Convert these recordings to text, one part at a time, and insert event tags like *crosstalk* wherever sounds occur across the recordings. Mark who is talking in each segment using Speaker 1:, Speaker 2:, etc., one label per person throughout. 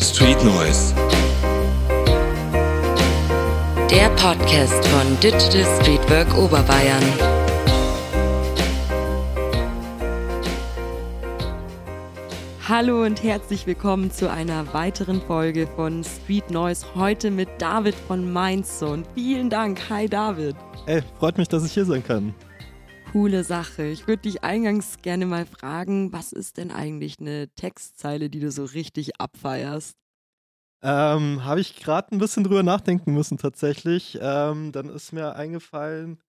Speaker 1: Street Noise.
Speaker 2: Der Podcast von Digital Streetwork Oberbayern.
Speaker 3: Hallo und herzlich willkommen zu einer weiteren Folge von Street Noise. Heute mit David von Mindzone. Vielen Dank. Hi David.
Speaker 4: Ey, freut mich, dass ich hier sein kann.
Speaker 3: Coole Sache. Ich würde dich eingangs gerne mal fragen, was ist denn eigentlich eine Textzeile, die du so richtig abfeierst?
Speaker 4: Ähm, Habe ich gerade ein bisschen drüber nachdenken müssen tatsächlich. Ähm, dann ist mir eingefallen,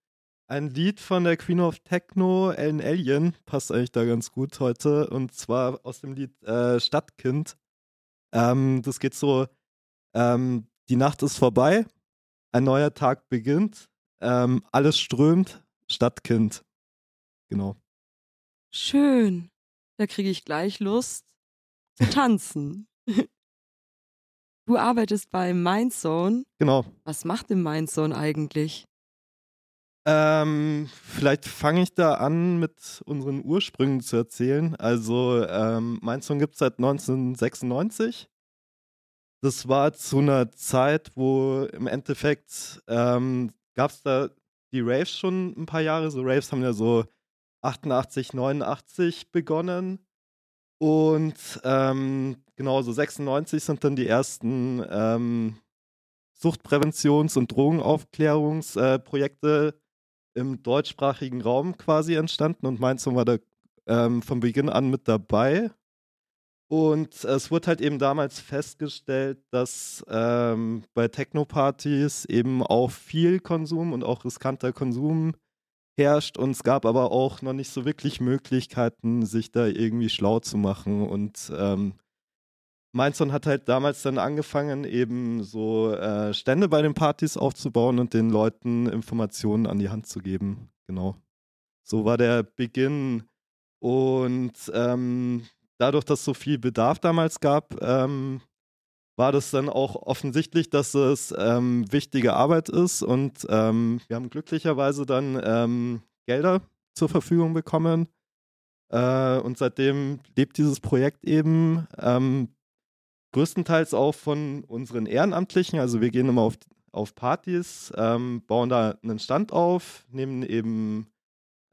Speaker 4: ein Lied von der Queen of Techno, Ellen Alien, passt eigentlich da ganz gut heute. Und zwar aus dem Lied äh, Stadtkind. Ähm, das geht so, ähm, die Nacht ist vorbei, ein neuer Tag beginnt, ähm, alles strömt, Stadtkind. Genau.
Speaker 3: Schön. Da kriege ich gleich Lust zu tanzen. *laughs* du arbeitest bei Mindzone.
Speaker 4: Genau.
Speaker 3: Was macht denn Mindzone eigentlich?
Speaker 4: Ähm, vielleicht fange ich da an, mit unseren Ursprüngen zu erzählen. Also, ähm, mein Song gibt es seit 1996. Das war zu einer Zeit, wo im Endeffekt ähm, gab es da die Raves schon ein paar Jahre. So Raves haben ja so 88, 89 begonnen. Und ähm, genau, so 96 sind dann die ersten ähm, Suchtpräventions- und Drogenaufklärungsprojekte im deutschsprachigen Raum quasi entstanden und Mainz war da ähm, von Beginn an mit dabei. Und es wurde halt eben damals festgestellt, dass ähm, bei Techno-Partys eben auch viel Konsum und auch riskanter Konsum herrscht und es gab aber auch noch nicht so wirklich Möglichkeiten, sich da irgendwie schlau zu machen. Und ähm, Mainzon hat halt damals dann angefangen, eben so äh, Stände bei den Partys aufzubauen und den Leuten Informationen an die Hand zu geben. Genau. So war der Beginn. Und ähm, dadurch, dass es so viel Bedarf damals gab, ähm, war das dann auch offensichtlich, dass es ähm, wichtige Arbeit ist. Und ähm, wir haben glücklicherweise dann ähm, Gelder zur Verfügung bekommen. Äh, und seitdem lebt dieses Projekt eben ähm, größtenteils auch von unseren Ehrenamtlichen. Also wir gehen immer auf, auf Partys, ähm, bauen da einen Stand auf, nehmen eben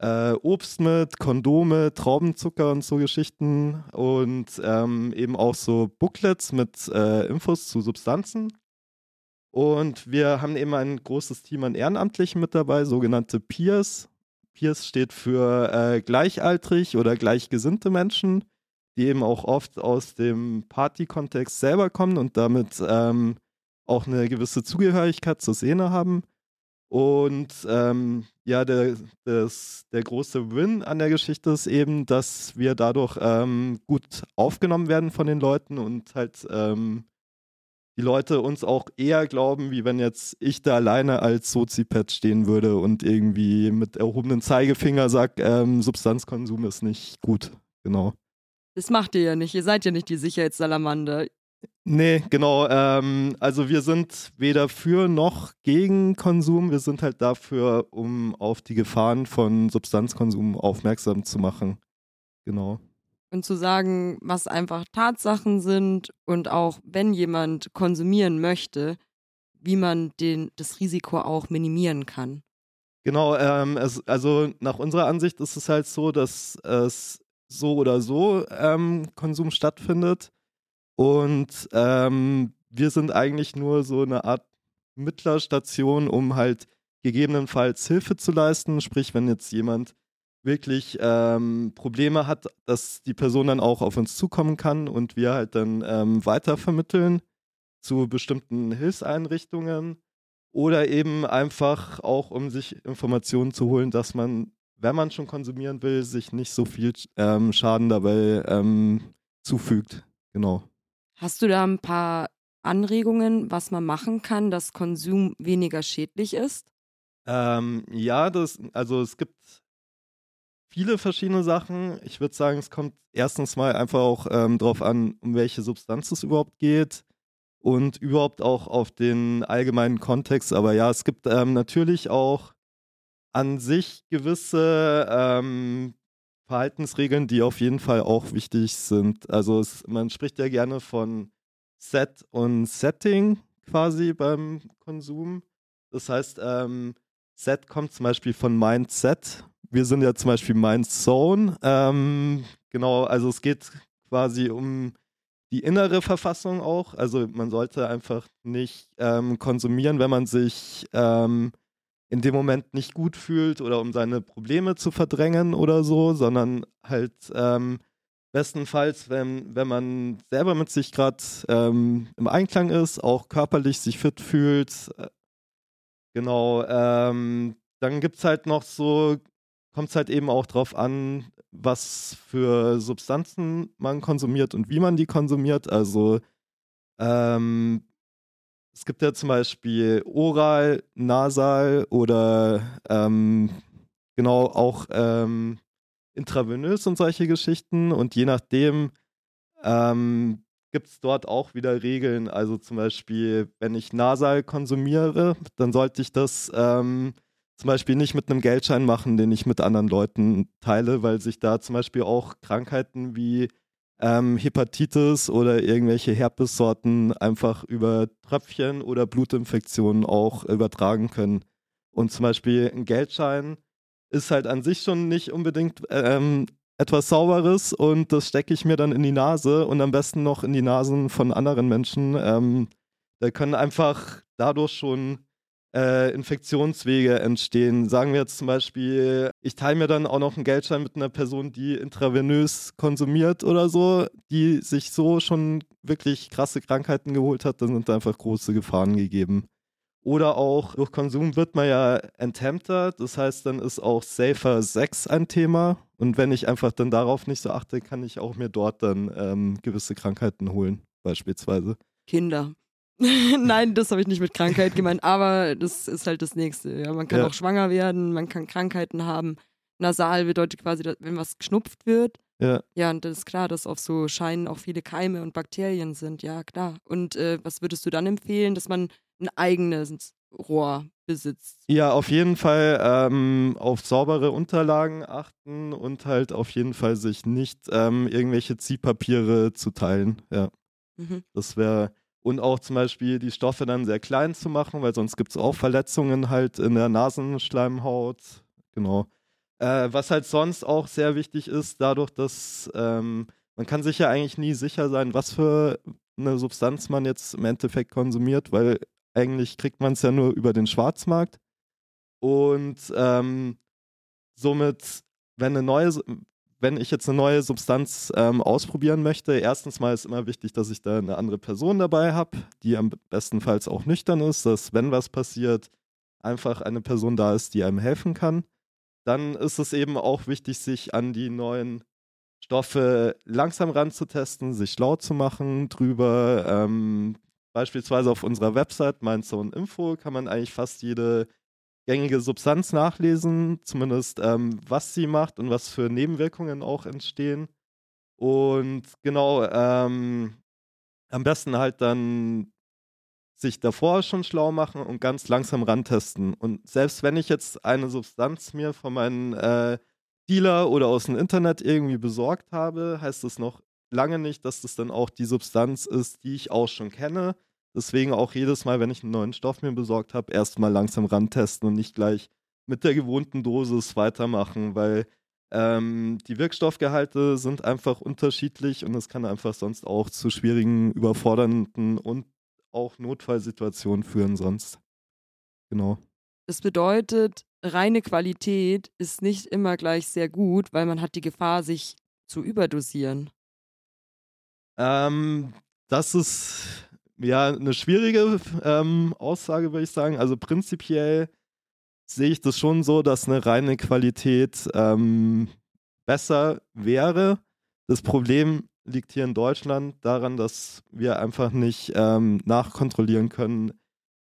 Speaker 4: äh, Obst mit, Kondome, Traubenzucker und so Geschichten und ähm, eben auch so Booklets mit äh, Infos zu Substanzen. Und wir haben eben ein großes Team an Ehrenamtlichen mit dabei, sogenannte Peers. Peers steht für äh, gleichaltrig oder gleichgesinnte Menschen, die eben auch oft aus dem Party-Kontext selber kommen und damit ähm, auch eine gewisse Zugehörigkeit zur Szene haben. Und ähm, ja, der, das, der große Win an der Geschichte ist eben, dass wir dadurch ähm, gut aufgenommen werden von den Leuten und halt ähm, die Leute uns auch eher glauben, wie wenn jetzt ich da alleine als Sozipad stehen würde und irgendwie mit erhobenem Zeigefinger sagt, ähm, Substanzkonsum ist nicht gut. Genau.
Speaker 3: Das macht ihr ja nicht. Ihr seid ja nicht die Sicherheitssalamander.
Speaker 4: Nee, genau. Ähm, also wir sind weder für noch gegen Konsum. Wir sind halt dafür, um auf die Gefahren von Substanzkonsum aufmerksam zu machen. Genau.
Speaker 3: Und zu sagen, was einfach Tatsachen sind und auch wenn jemand konsumieren möchte, wie man den, das Risiko auch minimieren kann.
Speaker 4: Genau, ähm, es, also nach unserer Ansicht ist es halt so, dass es so oder so ähm, Konsum stattfindet. Und ähm, wir sind eigentlich nur so eine Art Mittlerstation, um halt gegebenenfalls Hilfe zu leisten. Sprich, wenn jetzt jemand wirklich ähm, Probleme hat, dass die Person dann auch auf uns zukommen kann und wir halt dann ähm, weitervermitteln zu bestimmten Hilfseinrichtungen oder eben einfach auch, um sich Informationen zu holen, dass man, wenn man schon konsumieren will, sich nicht so viel ähm, Schaden dabei ähm, zufügt. Genau.
Speaker 3: Hast du da ein paar Anregungen, was man machen kann, dass Konsum weniger schädlich ist?
Speaker 4: Ähm, ja, das, also es gibt viele verschiedene Sachen. Ich würde sagen, es kommt erstens mal einfach auch ähm, darauf an, um welche Substanz es überhaupt geht und überhaupt auch auf den allgemeinen Kontext. Aber ja, es gibt ähm, natürlich auch an sich gewisse ähm, Verhaltensregeln, die auf jeden Fall auch wichtig sind. Also es, man spricht ja gerne von Set und Setting quasi beim Konsum. Das heißt, ähm, Set kommt zum Beispiel von Mindset. Wir sind ja zum Beispiel Mindzone. Ähm, genau, also es geht quasi um die innere Verfassung auch. Also man sollte einfach nicht ähm, konsumieren, wenn man sich ähm, in dem Moment nicht gut fühlt oder um seine Probleme zu verdrängen oder so, sondern halt ähm, bestenfalls, wenn, wenn man selber mit sich gerade ähm, im Einklang ist, auch körperlich sich fit fühlt. Äh, genau, ähm, dann gibt es halt noch so, kommt es halt eben auch drauf an, was für Substanzen man konsumiert und wie man die konsumiert. Also ähm, es gibt ja zum Beispiel oral, nasal oder ähm, genau auch ähm, intravenös und solche Geschichten. Und je nachdem ähm, gibt es dort auch wieder Regeln. Also zum Beispiel, wenn ich nasal konsumiere, dann sollte ich das ähm, zum Beispiel nicht mit einem Geldschein machen, den ich mit anderen Leuten teile, weil sich da zum Beispiel auch Krankheiten wie ähm, Hepatitis oder irgendwelche Herpessorten einfach über Tröpfchen oder Blutinfektionen auch übertragen können. Und zum Beispiel ein Geldschein ist halt an sich schon nicht unbedingt ähm, etwas Sauberes und das stecke ich mir dann in die Nase und am besten noch in die Nasen von anderen Menschen. Ähm, da können einfach dadurch schon äh, Infektionswege entstehen. Sagen wir jetzt zum Beispiel, ich teile mir dann auch noch einen Geldschein mit einer Person, die intravenös konsumiert oder so, die sich so schon wirklich krasse Krankheiten geholt hat, dann sind da einfach große Gefahren gegeben. Oder auch durch Konsum wird man ja enthemmter, das heißt, dann ist auch safer Sex ein Thema. Und wenn ich einfach dann darauf nicht so achte, kann ich auch mir dort dann ähm, gewisse Krankheiten holen, beispielsweise.
Speaker 3: Kinder. *laughs* Nein, das habe ich nicht mit Krankheit gemeint, aber das ist halt das Nächste. Ja, man kann ja. auch schwanger werden, man kann Krankheiten haben. Nasal bedeutet quasi, wenn was geschnupft wird.
Speaker 4: Ja.
Speaker 3: Ja, und das ist klar, dass auf so Scheinen auch viele Keime und Bakterien sind. Ja, klar. Und äh, was würdest du dann empfehlen, dass man ein eigenes Rohr besitzt?
Speaker 4: Ja, auf jeden Fall ähm, auf saubere Unterlagen achten und halt auf jeden Fall sich nicht ähm, irgendwelche Ziehpapiere zu teilen. Ja. Mhm. Das wäre und auch zum Beispiel die Stoffe dann sehr klein zu machen, weil sonst gibt es auch Verletzungen halt in der Nasenschleimhaut. Genau. Äh, was halt sonst auch sehr wichtig ist, dadurch, dass ähm, man kann sich ja eigentlich nie sicher sein, was für eine Substanz man jetzt im Endeffekt konsumiert, weil eigentlich kriegt man es ja nur über den Schwarzmarkt. Und ähm, somit, wenn eine neue, wenn ich jetzt eine neue Substanz ähm, ausprobieren möchte, erstens mal ist immer wichtig, dass ich da eine andere Person dabei habe, die am bestenfalls auch nüchtern ist, dass wenn was passiert, einfach eine Person da ist, die einem helfen kann. Dann ist es eben auch wichtig, sich an die neuen Stoffe langsam ranzutesten, sich schlau zu machen drüber. Ähm, beispielsweise auf unserer Website Mindzone Info kann man eigentlich fast jede gängige Substanz nachlesen, zumindest ähm, was sie macht und was für Nebenwirkungen auch entstehen. Und genau, ähm, am besten halt dann sich davor schon schlau machen und ganz langsam rantesten. Und selbst wenn ich jetzt eine Substanz mir von meinem äh, Dealer oder aus dem Internet irgendwie besorgt habe, heißt das noch lange nicht, dass das dann auch die Substanz ist, die ich auch schon kenne. Deswegen auch jedes Mal, wenn ich einen neuen Stoff mir besorgt habe, erstmal langsam rantesten und nicht gleich mit der gewohnten Dosis weitermachen, weil ähm, die Wirkstoffgehalte sind einfach unterschiedlich und es kann einfach sonst auch zu schwierigen, überfordernden und auch Notfallsituationen führen sonst. Genau.
Speaker 3: Das bedeutet, reine Qualität ist nicht immer gleich sehr gut, weil man hat die Gefahr, sich zu überdosieren.
Speaker 4: Ähm, das ist ja, eine schwierige ähm, Aussage, würde ich sagen. Also prinzipiell sehe ich das schon so, dass eine reine Qualität ähm, besser wäre. Das Problem liegt hier in Deutschland daran, dass wir einfach nicht ähm, nachkontrollieren können,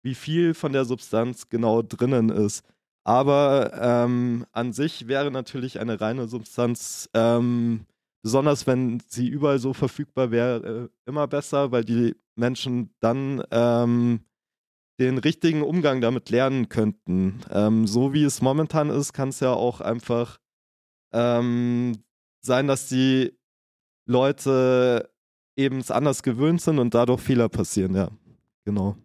Speaker 4: wie viel von der Substanz genau drinnen ist. Aber ähm, an sich wäre natürlich eine reine Substanz ähm, besonders wenn sie überall so verfügbar wäre, immer besser, weil die Menschen dann ähm, den richtigen Umgang damit lernen könnten. Ähm, so wie es momentan ist, kann es ja auch einfach ähm, sein, dass die Leute eben es anders gewöhnt sind und dadurch Fehler passieren, ja. Genau.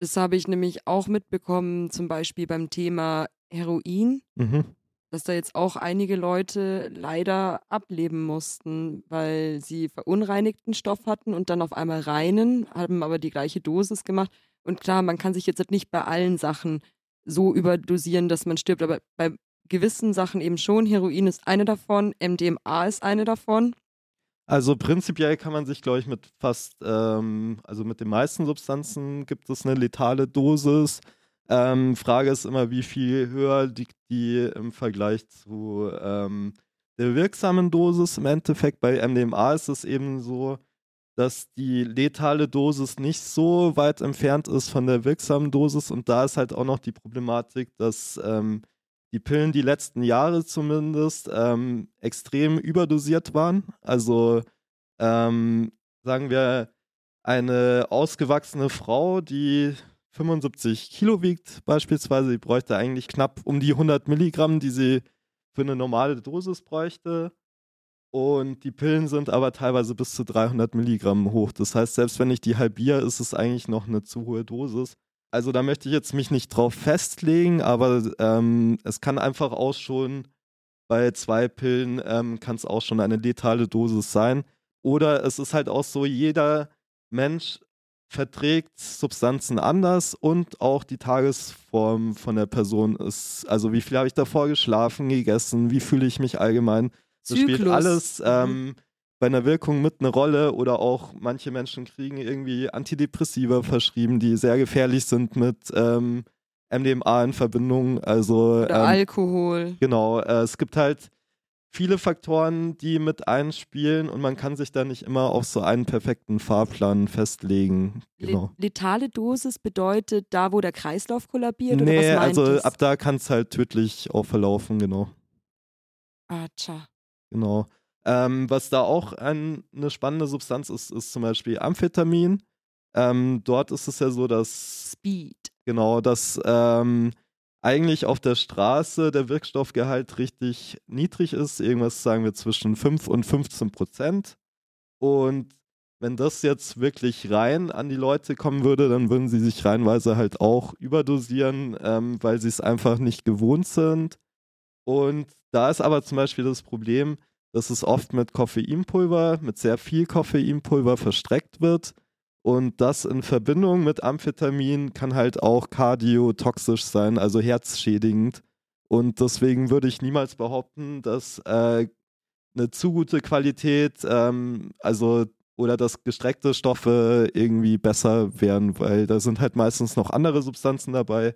Speaker 3: Das habe ich nämlich auch mitbekommen, zum Beispiel beim Thema Heroin,
Speaker 4: Mhm.
Speaker 3: Dass da jetzt auch einige Leute leider ableben mussten, weil sie verunreinigten Stoff hatten und dann auf einmal reinen, haben aber die gleiche Dosis gemacht. Und klar, man kann sich jetzt nicht bei allen Sachen so überdosieren, dass man stirbt, aber bei gewissen Sachen eben schon. Heroin ist eine davon, MDMA ist eine davon.
Speaker 4: Also prinzipiell kann man sich, glaube ich, mit fast, ähm, also mit den meisten Substanzen gibt es eine letale Dosis. Ähm, Frage ist immer, wie viel höher liegt die im Vergleich zu ähm, der wirksamen Dosis. Im Endeffekt bei MDMA ist es eben so, dass die letale Dosis nicht so weit entfernt ist von der wirksamen Dosis und da ist halt auch noch die Problematik, dass ähm, die Pillen die letzten Jahre zumindest ähm, extrem überdosiert waren. Also ähm, sagen wir, eine ausgewachsene Frau, die 75 Kilo wiegt beispielsweise, die bräuchte eigentlich knapp um die 100 Milligramm, die sie für eine normale Dosis bräuchte. Und die Pillen sind aber teilweise bis zu 300 Milligramm hoch. Das heißt, selbst wenn ich die halbiere, ist es eigentlich noch eine zu hohe Dosis. Also da möchte ich jetzt mich nicht drauf festlegen, aber ähm, es kann einfach auch schon bei zwei Pillen ähm, kann es auch schon eine letale Dosis sein. Oder es ist halt auch so, jeder Mensch verträgt Substanzen anders und auch die Tagesform von der Person ist, also wie viel habe ich davor geschlafen, gegessen, wie fühle ich mich allgemein. Das spielt
Speaker 3: Zyklus.
Speaker 4: alles
Speaker 3: Mhm.
Speaker 4: ähm, bei einer Wirkung mit eine Rolle oder auch manche Menschen kriegen irgendwie Antidepressiva verschrieben, die sehr gefährlich sind mit ähm, MDMA in Verbindung. Also
Speaker 3: Oder
Speaker 4: ähm,
Speaker 3: Alkohol.
Speaker 4: Genau, äh, es gibt halt viele Faktoren, die mit einspielen und man kann sich da nicht immer auf so einen perfekten Fahrplan festlegen. Genau.
Speaker 3: Le letale Dosis bedeutet da, wo der Kreislauf kollabiert? oder
Speaker 4: Nee,
Speaker 3: was meint
Speaker 4: also
Speaker 3: es?
Speaker 4: ab da kann es halt tödlich auch verlaufen, genau.
Speaker 3: Ah, tja.
Speaker 4: Genau. Ähm, was da auch ein, eine spannende Substanz ist, ist zum Beispiel Amphetamin. Ähm, dort ist es ja so, dass
Speaker 3: Speed.
Speaker 4: Genau, dass ähm, eigentlich auf der Straße der Wirkstoffgehalt richtig niedrig ist. Irgendwas sagen wir zwischen 5 und 15 Prozent. Und wenn das jetzt wirklich rein an die Leute kommen würde, dann würden sie sich reinweise halt auch überdosieren, ähm, weil sie es einfach nicht gewohnt sind. Und da ist aber zum Beispiel das Problem, dass es oft mit Koffeinpulver, mit sehr viel Koffeinpulver verstreckt wird. Und das in Verbindung mit Amphetamin kann halt auch kardiotoxisch sein, also herzschädigend. Und deswegen würde ich niemals behaupten, dass äh, eine zu gute Qualität, ähm, also oder dass gestreckte Stoffe irgendwie besser wären, weil da sind halt meistens noch andere Substanzen dabei,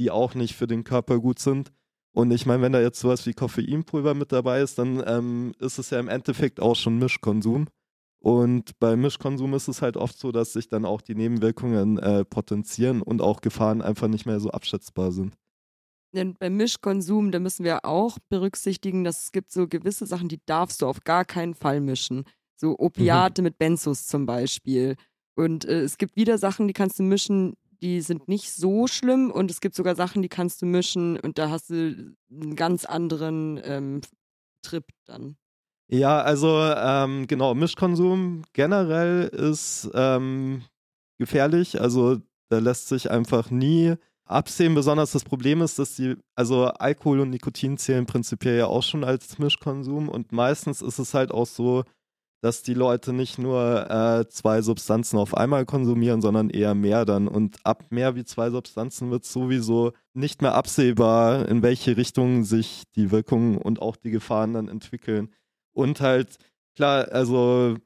Speaker 4: die auch nicht für den Körper gut sind. Und ich meine, wenn da jetzt sowas wie Koffeinpulver mit dabei ist, dann ähm, ist es ja im Endeffekt auch schon Mischkonsum. Und bei Mischkonsum ist es halt oft so, dass sich dann auch die Nebenwirkungen äh, potenzieren und auch Gefahren einfach nicht mehr so abschätzbar sind.
Speaker 3: Denn beim Mischkonsum, da müssen wir auch berücksichtigen, dass es gibt so gewisse Sachen, die darfst du auf gar keinen Fall mischen. So Opiate mit Benzos zum Beispiel. Und äh, es gibt wieder Sachen, die kannst du mischen, die sind nicht so schlimm. Und es gibt sogar Sachen, die kannst du mischen und da hast du einen ganz anderen ähm, Trip dann.
Speaker 4: Ja, also ähm, genau, Mischkonsum generell ist ähm, gefährlich. Also da lässt sich einfach nie absehen. Besonders das Problem ist, dass die, also Alkohol und Nikotin zählen prinzipiell ja auch schon als Mischkonsum und meistens ist es halt auch so, dass die Leute nicht nur äh, zwei Substanzen auf einmal konsumieren, sondern eher mehr dann. Und ab mehr wie zwei Substanzen wird sowieso nicht mehr absehbar, in welche Richtung sich die Wirkungen und auch die Gefahren dann entwickeln. Und halt, klar, also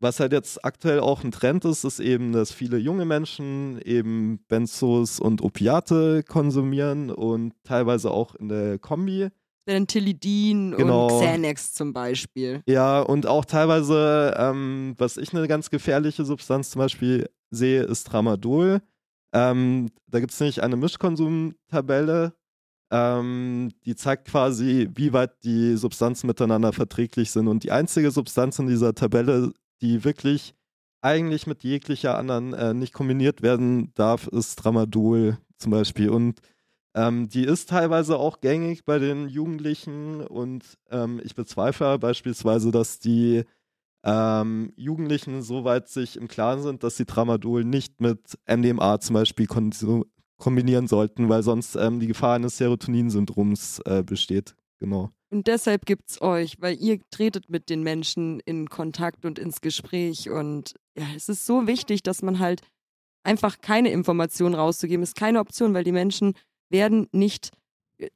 Speaker 4: was halt jetzt aktuell auch ein Trend ist, ist eben, dass viele junge Menschen eben Benzos und Opiate konsumieren und teilweise auch in der Kombi.
Speaker 3: Dann Tilidin
Speaker 4: Genau.
Speaker 3: und Xanax zum Beispiel.
Speaker 4: Ja, und auch teilweise, ähm, was ich eine ganz gefährliche Substanz zum Beispiel sehe, ist Tramadol. Ähm, da gibt es nämlich eine Mischkonsumtabelle, ähm, die zeigt quasi, wie weit die Substanzen miteinander verträglich sind. Und die einzige Substanz in dieser Tabelle, die wirklich eigentlich mit jeglicher anderen äh, nicht kombiniert werden darf, ist Tramadol zum Beispiel. Und ähm, die ist teilweise auch gängig bei den Jugendlichen und ähm, ich bezweifle beispielsweise, dass die ähm, Jugendlichen soweit sich im Klaren sind, dass sie Tramadol nicht mit MDMA zum Beispiel kombinieren sollten, weil sonst ähm, die Gefahr eines Serotoninsyndroms äh, besteht. Genau.
Speaker 3: Und deshalb gibt es euch, weil ihr tretet mit den Menschen in Kontakt und ins Gespräch. Und ja, es ist so wichtig, dass man halt einfach keine Informationen rauszugeben, ist keine Option, weil die Menschen werden nicht äh,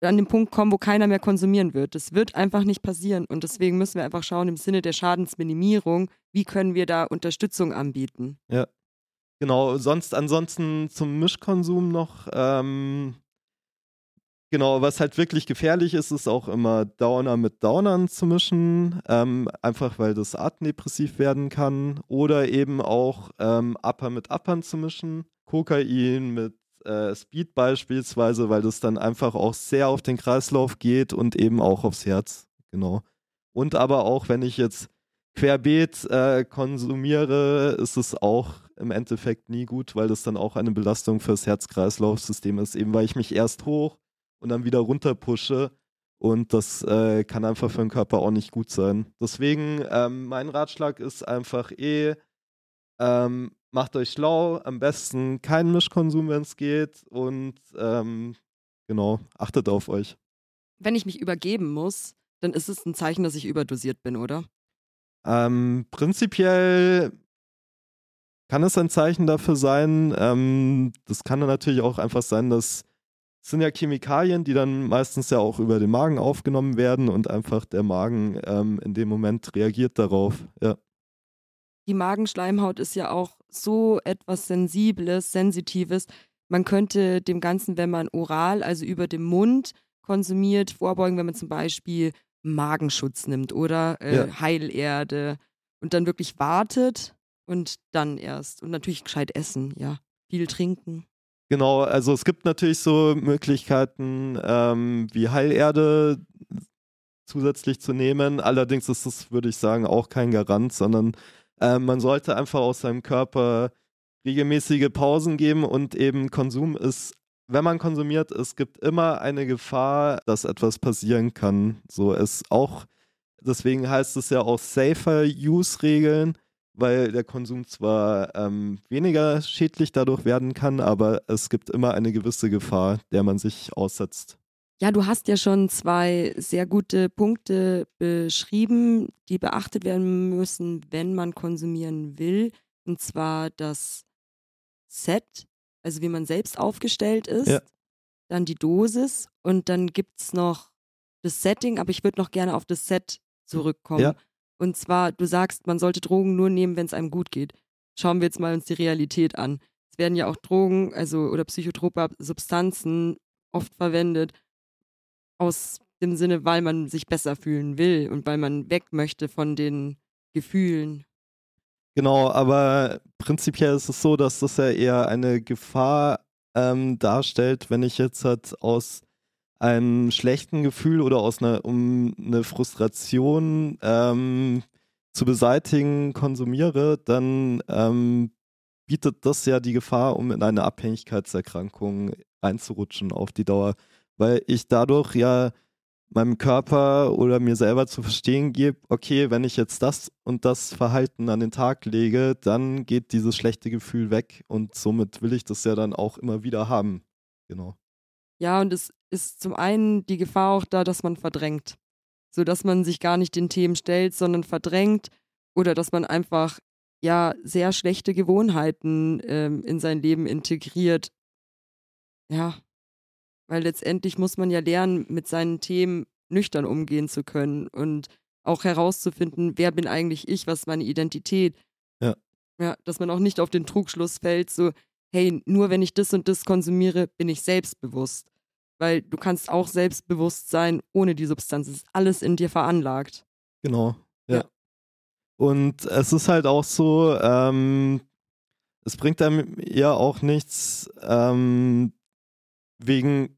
Speaker 3: an den Punkt kommen, wo keiner mehr konsumieren wird. Das wird einfach nicht passieren. Und deswegen müssen wir einfach schauen, im Sinne der Schadensminimierung, wie können wir da Unterstützung anbieten.
Speaker 4: Ja. Genau, sonst ansonsten zum Mischkonsum noch. Ähm, genau, was halt wirklich gefährlich ist, ist auch immer Downer mit Downern zu mischen, ähm, einfach weil das artendepressiv werden kann. Oder eben auch ähm, Upper mit Uppern zu mischen, Kokain mit äh, Speed beispielsweise, weil das dann einfach auch sehr auf den Kreislauf geht und eben auch aufs Herz. Genau. Und aber auch, wenn ich jetzt querbeet äh, konsumiere, ist es auch im Endeffekt nie gut, weil das dann auch eine Belastung fürs Herz-Kreislauf-System ist, eben weil ich mich erst hoch und dann wieder runter pushe. Und das äh, kann einfach für den Körper auch nicht gut sein. Deswegen, ähm, mein Ratschlag ist einfach eh, ähm, macht euch schlau, am besten keinen Mischkonsum, wenn es geht und ähm, genau, achtet auf euch.
Speaker 3: Wenn ich mich übergeben muss, dann ist es ein Zeichen, dass ich überdosiert bin, oder?
Speaker 4: Ähm, prinzipiell kann es ein Zeichen dafür sein. Ähm, das kann dann natürlich auch einfach sein, dass es sind ja Chemikalien, die dann meistens ja auch über den Magen aufgenommen werden und einfach der Magen ähm, in dem Moment reagiert darauf. Ja
Speaker 3: die Magenschleimhaut ist ja auch so etwas Sensibles, Sensitives. Man könnte dem Ganzen, wenn man oral, also über den Mund konsumiert, vorbeugen, wenn man zum Beispiel Magenschutz nimmt oder äh, ja. Heilerde und dann wirklich wartet und dann erst. Und natürlich gescheit essen, ja. Viel trinken.
Speaker 4: Genau, also es gibt natürlich so Möglichkeiten ähm, wie Heilerde zusätzlich zu nehmen. Allerdings ist das, würde ich sagen, auch kein Garant, sondern ähm, man sollte einfach aus seinem Körper regelmäßige Pausen geben und eben Konsum ist, wenn man konsumiert, es gibt immer eine Gefahr, dass etwas passieren kann. So ist auch, deswegen heißt es ja auch Safer Use Regeln, weil der Konsum zwar ähm, weniger schädlich dadurch werden kann, aber es gibt immer eine gewisse Gefahr, der man sich aussetzt.
Speaker 3: Ja, du hast ja schon zwei sehr gute Punkte beschrieben, die beachtet werden müssen, wenn man konsumieren will. Und zwar das Set, also wie man selbst aufgestellt ist, ja. dann die Dosis und dann gibt es noch das Setting, aber ich würde noch gerne auf das Set zurückkommen. Ja. Und zwar, du sagst, man sollte Drogen nur nehmen, wenn es einem gut geht. Schauen wir jetzt mal uns die Realität an. Es werden ja auch Drogen, also oder psychotrope Substanzen oft verwendet, aus dem Sinne, weil man sich besser fühlen will und weil man weg möchte von den Gefühlen.
Speaker 4: Genau, aber prinzipiell ist es so, dass das ja eher eine Gefahr ähm, darstellt, wenn ich jetzt halt aus einem schlechten Gefühl oder aus einer, um eine Frustration ähm, zu beseitigen, konsumiere, dann ähm, bietet das ja die Gefahr, um in eine Abhängigkeitserkrankung einzurutschen auf die Dauer weil ich dadurch ja meinem Körper oder mir selber zu verstehen gebe, okay, wenn ich jetzt das und das Verhalten an den Tag lege, dann geht dieses schlechte Gefühl weg und somit will ich das ja dann auch immer wieder haben. Genau.
Speaker 3: Ja, und es ist zum einen die Gefahr auch da, dass man verdrängt. So dass man sich gar nicht den Themen stellt, sondern verdrängt oder dass man einfach ja sehr schlechte Gewohnheiten ähm, in sein Leben integriert. Ja, weil letztendlich muss man ja lernen, mit seinen Themen nüchtern umgehen zu können und auch herauszufinden, wer bin eigentlich ich, was ist meine Identität.
Speaker 4: Ja.
Speaker 3: Ja, dass man auch nicht auf den Trugschluss fällt, so, hey, nur wenn ich das und das konsumiere, bin ich selbstbewusst. Weil du kannst auch selbstbewusst sein ohne die Substanz. Es ist alles in dir veranlagt.
Speaker 4: Genau, ja. ja. Und es ist halt auch so, ähm, es bringt einem ja auch nichts, ähm, wegen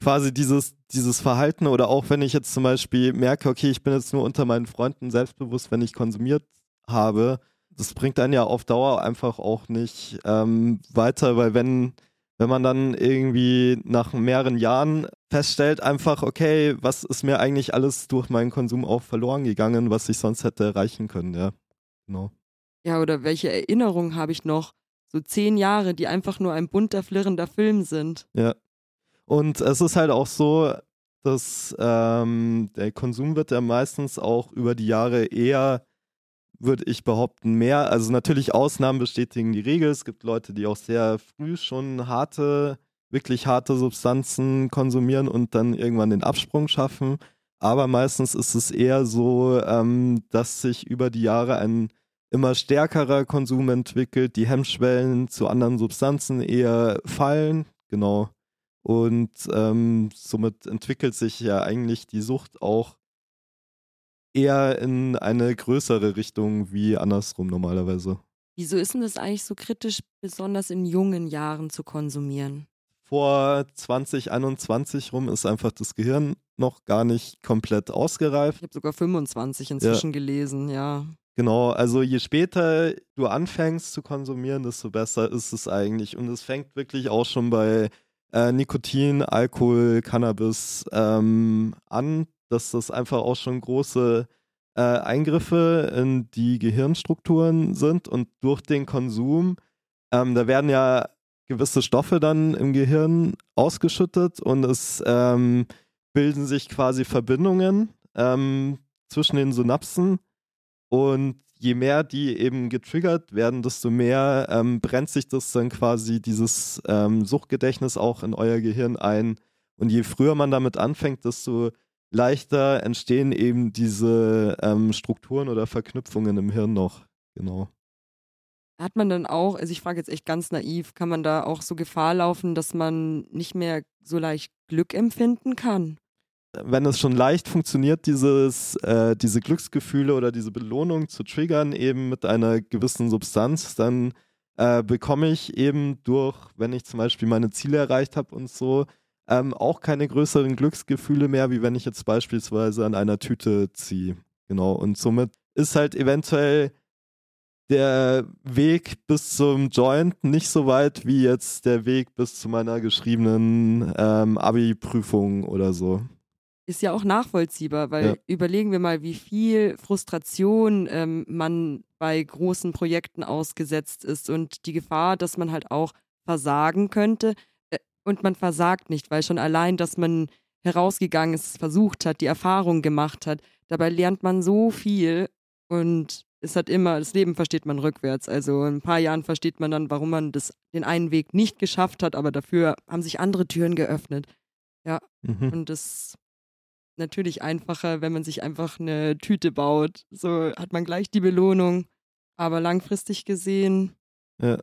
Speaker 4: quasi dieses, dieses Verhalten oder auch wenn ich jetzt zum Beispiel merke, okay, ich bin jetzt nur unter meinen Freunden selbstbewusst, wenn ich konsumiert habe, das bringt einen ja auf Dauer einfach auch nicht ähm, weiter, weil wenn, wenn man dann irgendwie nach mehreren Jahren feststellt, einfach, okay, was ist mir eigentlich alles durch meinen Konsum auch verloren gegangen, was ich sonst hätte erreichen können, ja. Genau.
Speaker 3: Ja, oder welche Erinnerungen habe ich noch? So zehn Jahre, die einfach nur ein bunter, flirrender Film sind.
Speaker 4: Ja. Und es ist halt auch so, dass ähm, der Konsum wird ja meistens auch über die Jahre eher, würde ich behaupten, mehr. Also natürlich Ausnahmen bestätigen die Regel. Es gibt Leute, die auch sehr früh schon harte, wirklich harte Substanzen konsumieren und dann irgendwann den Absprung schaffen. Aber meistens ist es eher so, ähm, dass sich über die Jahre ein immer stärkerer Konsum entwickelt, die Hemmschwellen zu anderen Substanzen eher fallen. Genau. Und ähm, somit entwickelt sich ja eigentlich die Sucht auch eher in eine größere Richtung wie andersrum normalerweise.
Speaker 3: Wieso ist denn das eigentlich so kritisch, besonders in jungen Jahren zu konsumieren?
Speaker 4: Vor 2021 rum ist einfach das Gehirn noch gar nicht komplett ausgereift.
Speaker 3: Ich habe sogar 25 inzwischen ja. gelesen, ja.
Speaker 4: Genau, also je später du anfängst zu konsumieren, desto besser ist es eigentlich. Und es fängt wirklich auch schon bei äh, Nikotin, Alkohol, Cannabis ähm, an, dass das einfach auch schon große äh, Eingriffe in die Gehirnstrukturen sind und durch den Konsum, ähm, da werden ja gewisse Stoffe dann im Gehirn ausgeschüttet und es ähm, bilden sich quasi Verbindungen ähm, zwischen den Synapsen und je mehr die eben getriggert werden, desto mehr ähm, brennt sich das dann quasi dieses ähm, Suchtgedächtnis auch in euer Gehirn ein. Und je früher man damit anfängt, desto leichter entstehen eben diese ähm, Strukturen oder Verknüpfungen im Hirn noch. Genau.
Speaker 3: Hat man dann auch, also ich frage jetzt echt ganz naiv, kann man da auch so Gefahr laufen, dass man nicht mehr so leicht Glück empfinden kann?
Speaker 4: wenn es schon leicht funktioniert, dieses, äh, diese Glücksgefühle oder diese Belohnung zu triggern, eben mit einer gewissen Substanz, dann äh, bekomme ich eben durch, wenn ich zum Beispiel meine Ziele erreicht habe und so, ähm, auch keine größeren Glücksgefühle mehr, wie wenn ich jetzt beispielsweise an einer Tüte ziehe. Genau. Und somit ist halt eventuell der Weg bis zum Joint nicht so weit wie jetzt der Weg bis zu meiner geschriebenen ähm, Abi-Prüfung oder so
Speaker 3: ist ja auch nachvollziehbar, weil ja. überlegen wir mal, wie viel Frustration ähm, man bei großen Projekten ausgesetzt ist und die Gefahr, dass man halt auch versagen könnte. Und man versagt nicht, weil schon allein, dass man herausgegangen ist, versucht hat, die Erfahrung gemacht hat, dabei lernt man so viel und es hat immer, das Leben versteht man rückwärts. Also in ein paar Jahren versteht man dann, warum man das, den einen Weg nicht geschafft hat, aber dafür haben sich andere Türen geöffnet. Ja, mhm. und das natürlich einfacher, wenn man sich einfach eine Tüte baut. So hat man gleich die Belohnung. Aber langfristig gesehen ja.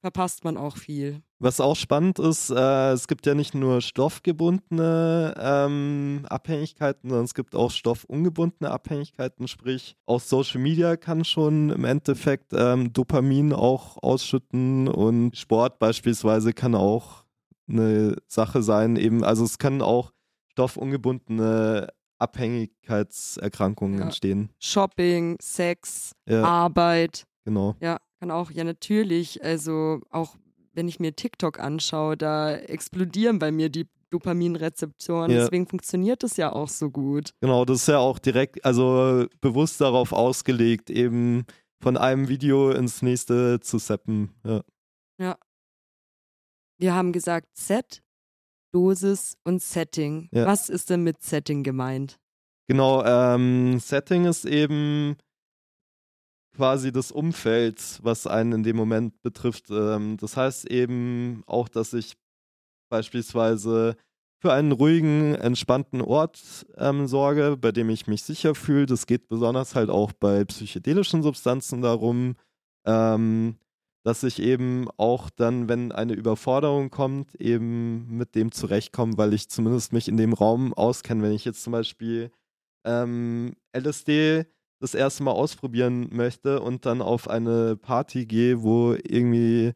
Speaker 3: verpasst man auch viel.
Speaker 4: Was auch spannend ist, äh, es gibt ja nicht nur stoffgebundene ähm, Abhängigkeiten, sondern es gibt auch stoffungebundene Abhängigkeiten. Sprich, auch Social Media kann schon im Endeffekt ähm, Dopamin auch ausschütten und Sport beispielsweise kann auch eine Sache sein. Eben, also es kann auch stoffungebundene Abhängigkeitserkrankungen ja. entstehen.
Speaker 3: Shopping, Sex, ja. Arbeit.
Speaker 4: Genau.
Speaker 3: Ja, kann auch, ja natürlich, also auch wenn ich mir TikTok anschaue, da explodieren bei mir die Dopaminrezeptoren. Ja. Deswegen funktioniert das ja auch so gut.
Speaker 4: Genau, das ist ja auch direkt, also bewusst darauf ausgelegt, eben von einem Video ins nächste zu seppen. Ja.
Speaker 3: ja. Wir haben gesagt, Set Dosis und Setting. Ja. Was ist denn mit Setting gemeint?
Speaker 4: Genau, ähm, Setting ist eben quasi das Umfeld, was einen in dem Moment betrifft. Ähm, das heißt eben auch, dass ich beispielsweise für einen ruhigen, entspannten Ort ähm, sorge, bei dem ich mich sicher fühle. Das geht besonders halt auch bei psychedelischen Substanzen darum, ähm, dass ich eben auch dann, wenn eine Überforderung kommt, eben mit dem zurechtkomme, weil ich zumindest mich in dem Raum auskenne. Wenn ich jetzt zum Beispiel ähm, LSD das erste Mal ausprobieren möchte und dann auf eine Party gehe, wo irgendwie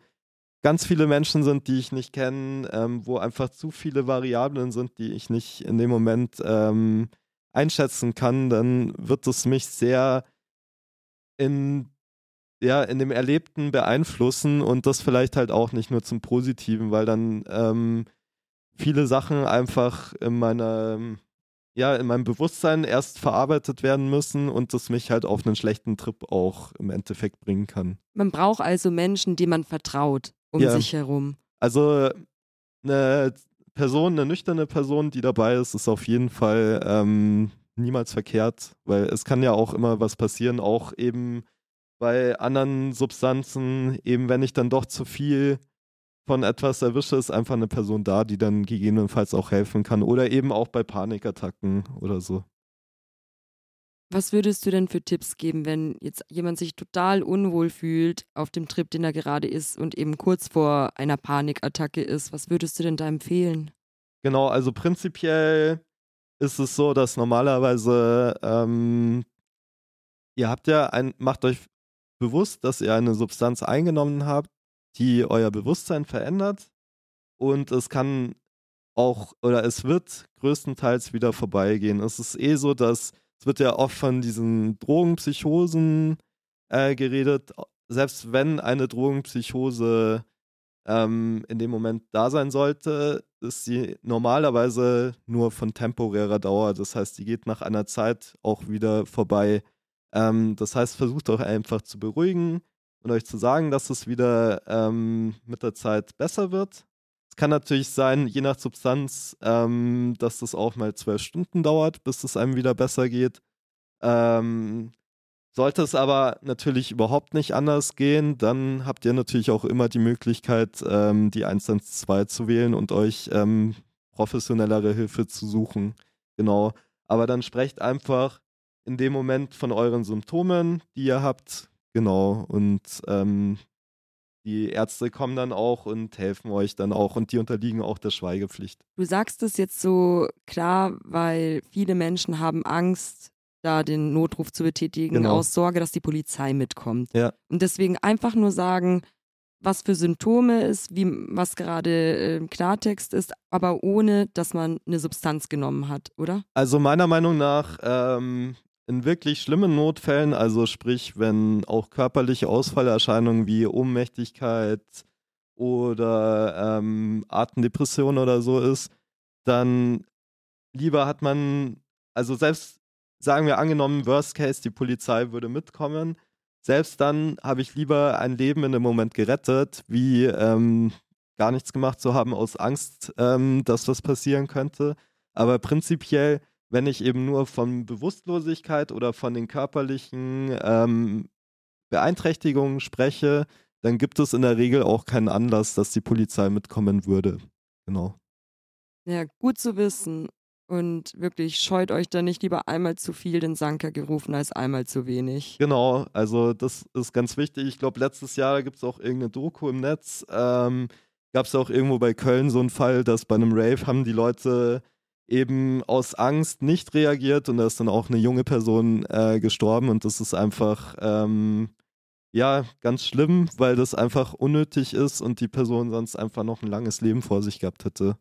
Speaker 4: ganz viele Menschen sind, die ich nicht kenne, ähm, wo einfach zu viele Variablen sind, die ich nicht in dem Moment ähm, einschätzen kann, dann wird es mich sehr in ja, in dem Erlebten beeinflussen und das vielleicht halt auch nicht nur zum Positiven, weil dann ähm, viele Sachen einfach in meiner, ja, in meinem Bewusstsein erst verarbeitet werden müssen und das mich halt auf einen schlechten Trip auch im Endeffekt bringen kann.
Speaker 3: Man braucht also Menschen, die man vertraut um
Speaker 4: Ja.
Speaker 3: sich herum.
Speaker 4: Also eine Person, eine nüchterne Person, die dabei ist, ist auf jeden Fall ähm, niemals verkehrt, weil es kann ja auch immer was passieren, auch eben bei anderen Substanzen, eben wenn ich dann doch zu viel von etwas erwische, ist einfach eine Person da, die dann gegebenenfalls auch helfen kann oder eben auch bei Panikattacken oder so.
Speaker 3: Was würdest du denn für Tipps geben, wenn jetzt jemand sich total unwohl fühlt auf dem Trip, den er gerade ist und eben kurz vor einer Panikattacke ist? Was würdest du denn da empfehlen?
Speaker 4: Genau, also prinzipiell ist es so, dass normalerweise ähm, ihr habt ja ein, macht euch bewusst, dass ihr eine Substanz eingenommen habt, die euer Bewusstsein verändert und es kann auch oder es wird größtenteils wieder vorbeigehen. Es ist eh so, dass es wird ja oft von diesen Drogenpsychosen äh, geredet. Selbst wenn eine Drogenpsychose ähm, in dem Moment da sein sollte, ist sie normalerweise nur von temporärer Dauer. Das heißt, die geht nach einer Zeit auch wieder vorbei. Ähm, das heißt, versucht euch einfach zu beruhigen und euch zu sagen, dass es wieder ähm, mit der Zeit besser wird. Es kann natürlich sein, je nach Substanz, ähm, dass das auch mal zwölf Stunden dauert, bis es einem wieder besser geht. Ähm, sollte es aber natürlich überhaupt nicht anders gehen, dann habt ihr natürlich auch immer die Möglichkeit, ähm, die 112 zu wählen und euch ähm, professionellere Hilfe zu suchen. Genau. Aber dann sprecht einfach in dem Moment von euren Symptomen, die ihr habt. Genau. Und ähm, die Ärzte kommen dann auch und helfen euch dann auch und die unterliegen auch der Schweigepflicht.
Speaker 3: Du sagst es jetzt so klar, weil viele Menschen haben Angst, da den Notruf zu betätigen,
Speaker 4: Genau.
Speaker 3: aus Sorge, dass die Polizei mitkommt.
Speaker 4: Ja.
Speaker 3: Und deswegen einfach nur sagen, was für Symptome ist, wie was gerade äh, im Klartext ist, aber ohne, dass man eine Substanz genommen hat, oder?
Speaker 4: Also meiner Meinung nach ähm, in wirklich schlimmen Notfällen, also sprich, wenn auch körperliche Ausfallerscheinungen wie Ohnmächtigkeit oder ähm, Atemdepression oder so ist, dann lieber hat man, also selbst sagen wir angenommen, Worst Case, die Polizei würde mitkommen, selbst dann habe ich lieber ein Leben in dem Moment gerettet, wie ähm, gar nichts gemacht zu haben aus Angst, ähm, dass was passieren könnte. Aber prinzipiell, wenn ich eben nur von Bewusstlosigkeit oder von den körperlichen ähm, Beeinträchtigungen spreche, dann gibt es in der Regel auch keinen Anlass, dass die Polizei mitkommen würde. Genau.
Speaker 3: Ja, gut zu wissen. Und wirklich, scheut euch da nicht lieber einmal zu viel den Sanker gerufen als einmal zu wenig.
Speaker 4: Genau, also das ist ganz wichtig. Ich glaube, letztes Jahr gibt es auch irgendeine Doku im Netz. Ähm, Gab es auch irgendwo bei Köln so einen Fall, dass bei einem Rave haben die Leute eben aus Angst nicht reagiert und da ist dann auch eine junge Person äh, gestorben und das ist einfach ähm, ja ganz schlimm, weil das einfach unnötig ist und die Person sonst einfach noch ein langes Leben vor sich gehabt hätte.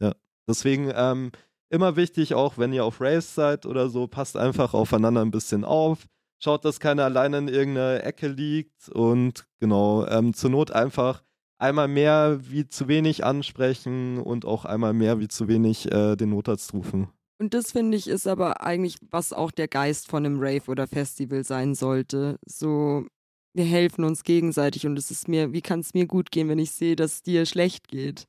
Speaker 4: Ja, deswegen ähm, immer wichtig, auch wenn ihr auf Raves seid oder so, passt einfach aufeinander ein bisschen auf. Schaut, dass keiner alleine in irgendeiner Ecke liegt und genau, ähm, zur Not einfach einmal mehr wie zu wenig ansprechen und auch einmal mehr wie zu wenig äh, den Notarzt rufen.
Speaker 3: Und das finde ich ist aber eigentlich, was auch der Geist von einem Rave oder Festival sein sollte. So, wir helfen uns gegenseitig und es ist mir, wie kann es mir gut gehen, wenn ich sehe, dass es dir schlecht geht?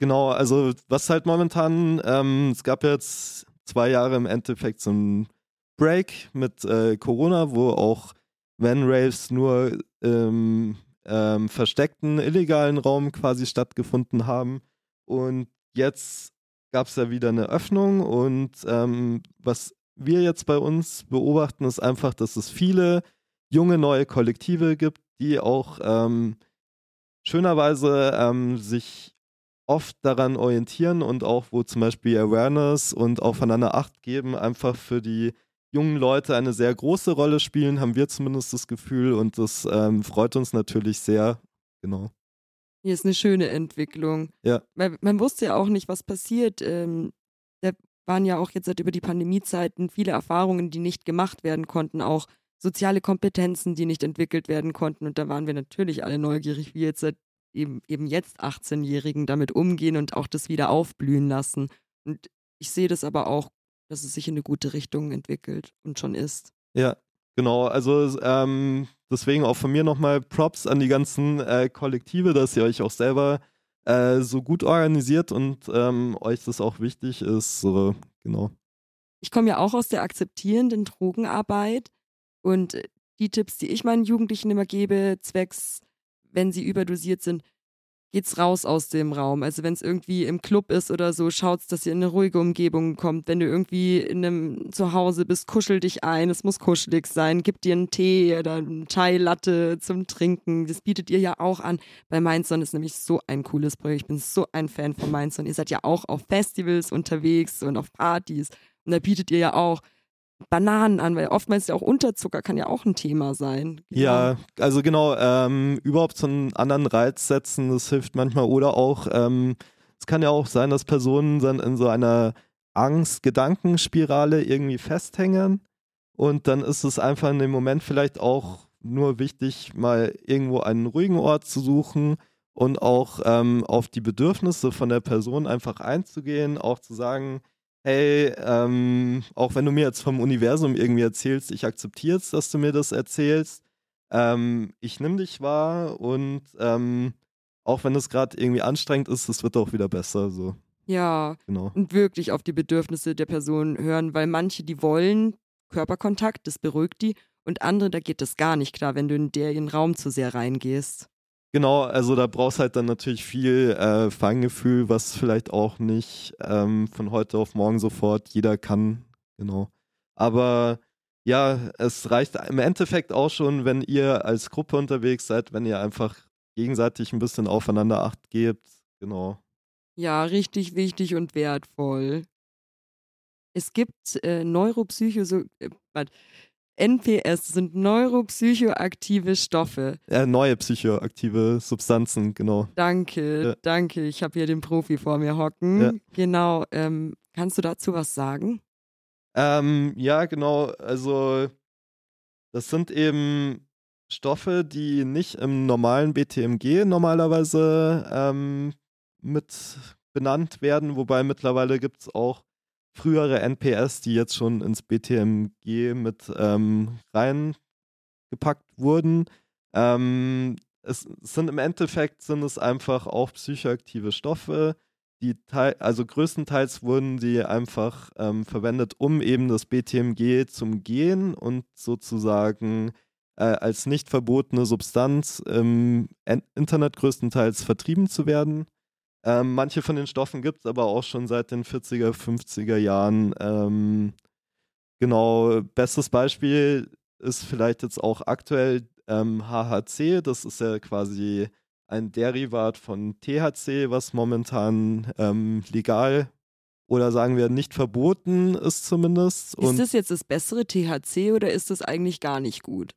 Speaker 4: Genau, also was halt momentan, ähm, es gab jetzt zwei Jahre im Endeffekt so einen Break mit äh, Corona, wo auch Van-Raves nur im ähm, versteckten, illegalen Raum quasi stattgefunden haben. Und jetzt gab es ja wieder eine Öffnung und ähm, was wir jetzt bei uns beobachten, ist einfach, dass es viele junge neue Kollektive gibt, die auch ähm, schönerweise ähm, sich oft daran orientieren und auch wo zum Beispiel Awareness und aufeinander Acht geben einfach für die jungen Leute eine sehr große Rolle spielen, haben wir zumindest das Gefühl und das ähm, freut uns natürlich sehr. Genau.
Speaker 3: Hier ist eine schöne Entwicklung.
Speaker 4: Ja.
Speaker 3: Weil man wusste ja auch nicht, was passiert. Ähm, da waren ja auch jetzt halt über die Pandemiezeiten viele Erfahrungen, die nicht gemacht werden konnten, auch soziale Kompetenzen, die nicht entwickelt werden konnten. Und da waren wir natürlich alle neugierig, wie jetzt eben, eben jetzt 18-Jährigen damit umgehen und auch das wieder aufblühen lassen. Und ich sehe das aber auch, dass es sich in eine gute Richtung entwickelt und schon ist.
Speaker 4: Ja, genau. Also ähm, deswegen auch von mir nochmal Props an die ganzen äh, Kollektive, dass ihr euch auch selber äh, so gut organisiert und ähm, euch das auch wichtig ist. So, genau.
Speaker 3: Ich komme ja auch aus der akzeptierenden Drogenarbeit und die Tipps, die ich meinen Jugendlichen immer gebe, zwecks, wenn sie überdosiert sind, geht's raus aus dem Raum. Also wenn es irgendwie im Club ist oder so, schaut's, dass ihr in eine ruhige Umgebung kommt. Wenn du irgendwie in einem Zuhause bist, kuschel dich ein. Es muss kuschelig sein. Gib dir einen Tee oder eine Chai-Latte zum Trinken. Das bietet ihr ja auch an. Bei Mindson ist nämlich so ein cooles Projekt. Ich bin so ein Fan von Mindson. Ihr seid ja auch auf Festivals unterwegs und auf Partys. Und da bietet ihr ja auch Bananen an, weil oftmals ja auch Unterzucker kann ja auch ein Thema sein.
Speaker 4: Genau. Ja, also genau, ähm, überhaupt so einen anderen Reiz setzen, das hilft manchmal. Oder auch, ähm, es kann ja auch sein, dass Personen dann in so einer Angst-Gedankenspirale irgendwie festhängen. Und dann ist es einfach in dem Moment vielleicht auch nur wichtig, mal irgendwo einen ruhigen Ort zu suchen und auch ähm, auf die Bedürfnisse von der Person einfach einzugehen, auch zu sagen, hey, ähm, auch wenn du mir jetzt vom Universum irgendwie erzählst, ich akzeptiere es, dass du mir das erzählst. Ähm, ich nehme dich wahr und ähm, auch wenn es gerade irgendwie anstrengend ist, es wird auch wieder besser. So.
Speaker 3: Ja, genau. und wirklich auf die Bedürfnisse der Person hören, weil manche, die wollen Körperkontakt, das beruhigt die, und andere, da geht das gar nicht klar, wenn du in deren Raum zu sehr reingehst.
Speaker 4: Genau, also da brauchst halt dann natürlich viel äh, Feingefühl, was vielleicht auch nicht ähm, von heute auf morgen sofort jeder kann. Genau. Aber ja, es reicht im Endeffekt auch schon, wenn ihr als Gruppe unterwegs seid, wenn ihr einfach gegenseitig ein bisschen aufeinander Acht gebt. Genau.
Speaker 3: Ja, richtig wichtig und wertvoll. Es gibt äh, Neuropsycho, so, äh, NPS sind neuropsychoaktive Stoffe.
Speaker 4: Ja, neue psychoaktive Substanzen, genau.
Speaker 3: Danke, ja. danke. Ich habe hier den Profi vor mir hocken. Ja. Genau. Ähm, kannst du dazu was sagen?
Speaker 4: Ähm, ja, genau. Also, das sind eben Stoffe, die nicht im normalen BTMG normalerweise ähm, mit benannt werden, wobei mittlerweile gibt es auch frühere NPS, die jetzt schon ins BTMG mit ähm, reingepackt wurden. Ähm, es sind im Endeffekt sind es einfach auch psychoaktive Stoffe, die also größtenteils wurden die einfach ähm, verwendet, um eben das BTMG zum Gehen und sozusagen äh, als nicht verbotene Substanz im Internet größtenteils vertrieben zu werden. Ähm, manche von den Stoffen gibt es aber auch schon seit den 40er, 50er Jahren. Ähm, genau, bestes Beispiel ist vielleicht jetzt auch aktuell ähm, HHC. Das ist ja quasi ein Derivat von THC, was momentan ähm, legal oder sagen wir nicht verboten ist zumindest.
Speaker 3: Ist das jetzt das bessere THC oder ist das eigentlich gar nicht gut?